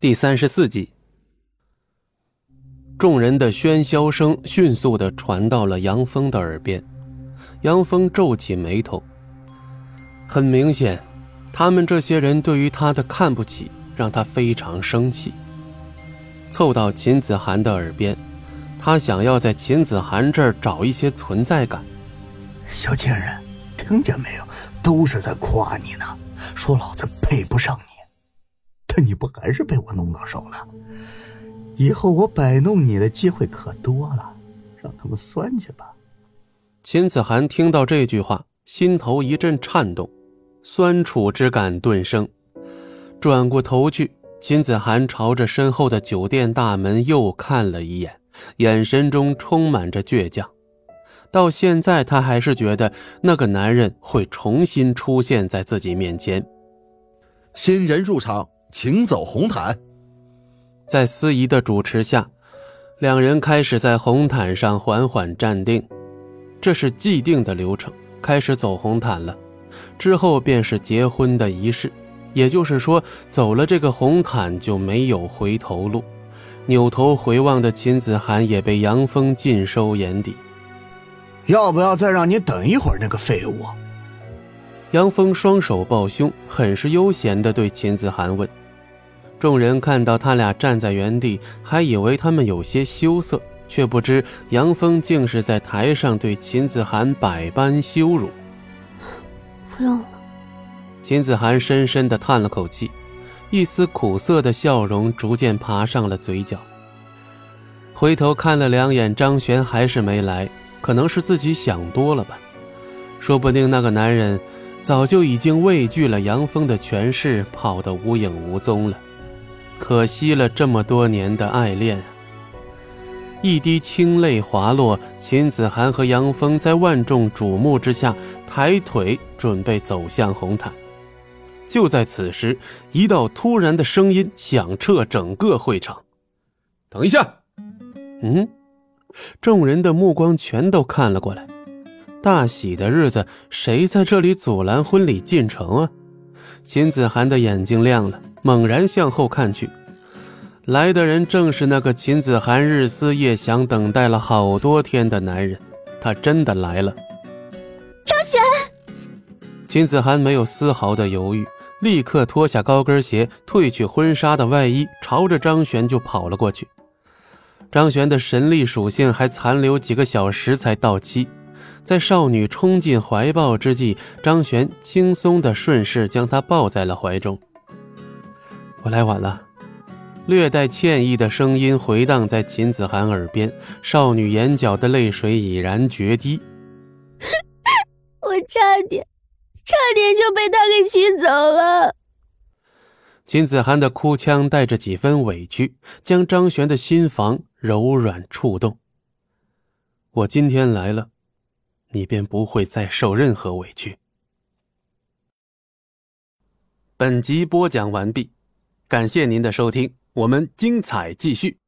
第三十四集，众人的喧嚣声迅速的传到了杨峰的耳边，杨峰皱起眉头。很明显，他们这些人对于他的看不起，让他非常生气。凑到秦子涵的耳边，他想要在秦子涵这儿找一些存在感。小贱人，听见没有？都是在夸你呢，说老子配不上你。你不还是被我弄到手了？以后我摆弄你的机会可多了，让他们酸去吧。秦子涵听到这句话，心头一阵颤动，酸楚之感顿生。转过头去，秦子涵朝着身后的酒店大门又看了一眼，眼神中充满着倔强。到现在，他还是觉得那个男人会重新出现在自己面前。新人入场。请走红毯。在司仪的主持下，两人开始在红毯上缓缓站定，这是既定的流程。开始走红毯了，之后便是结婚的仪式。也就是说，走了这个红毯就没有回头路。扭头回望的秦子涵也被杨峰尽收眼底。要不要再让你等一会儿？那个废物。杨峰双手抱胸，很是悠闲地对秦子涵问。众人看到他俩站在原地，还以为他们有些羞涩，却不知杨峰竟是在台上对秦子涵百般羞辱。不用了。秦子涵深深地叹了口气，一丝苦涩的笑容逐渐爬上了嘴角。回头看了两眼张璇，还是没来，可能是自己想多了吧。说不定那个男人。早就已经畏惧了杨峰的权势，跑得无影无踪了。可惜了这么多年的爱恋。一滴清泪滑落，秦子涵和杨峰在万众瞩目之下抬腿准备走向红毯。就在此时，一道突然的声音响彻整个会场：“等一下！”嗯，众人的目光全都看了过来。大喜的日子，谁在这里阻拦婚礼进程啊？秦子涵的眼睛亮了，猛然向后看去，来的人正是那个秦子涵日思夜想、等待了好多天的男人，他真的来了。张璇，秦子涵没有丝毫的犹豫，立刻脱下高跟鞋，褪去婚纱的外衣，朝着张璇就跑了过去。张璇的神力属性还残留几个小时才到期。在少女冲进怀抱之际，张璇轻松的顺势将她抱在了怀中。我来晚了，略带歉意的声音回荡在秦子涵耳边，少女眼角的泪水已然决堤。我差点，差点就被他给娶走了。秦子涵的哭腔带着几分委屈，将张璇的心房柔软触动。我今天来了。你便不会再受任何委屈。本集播讲完毕，感谢您的收听，我们精彩继续。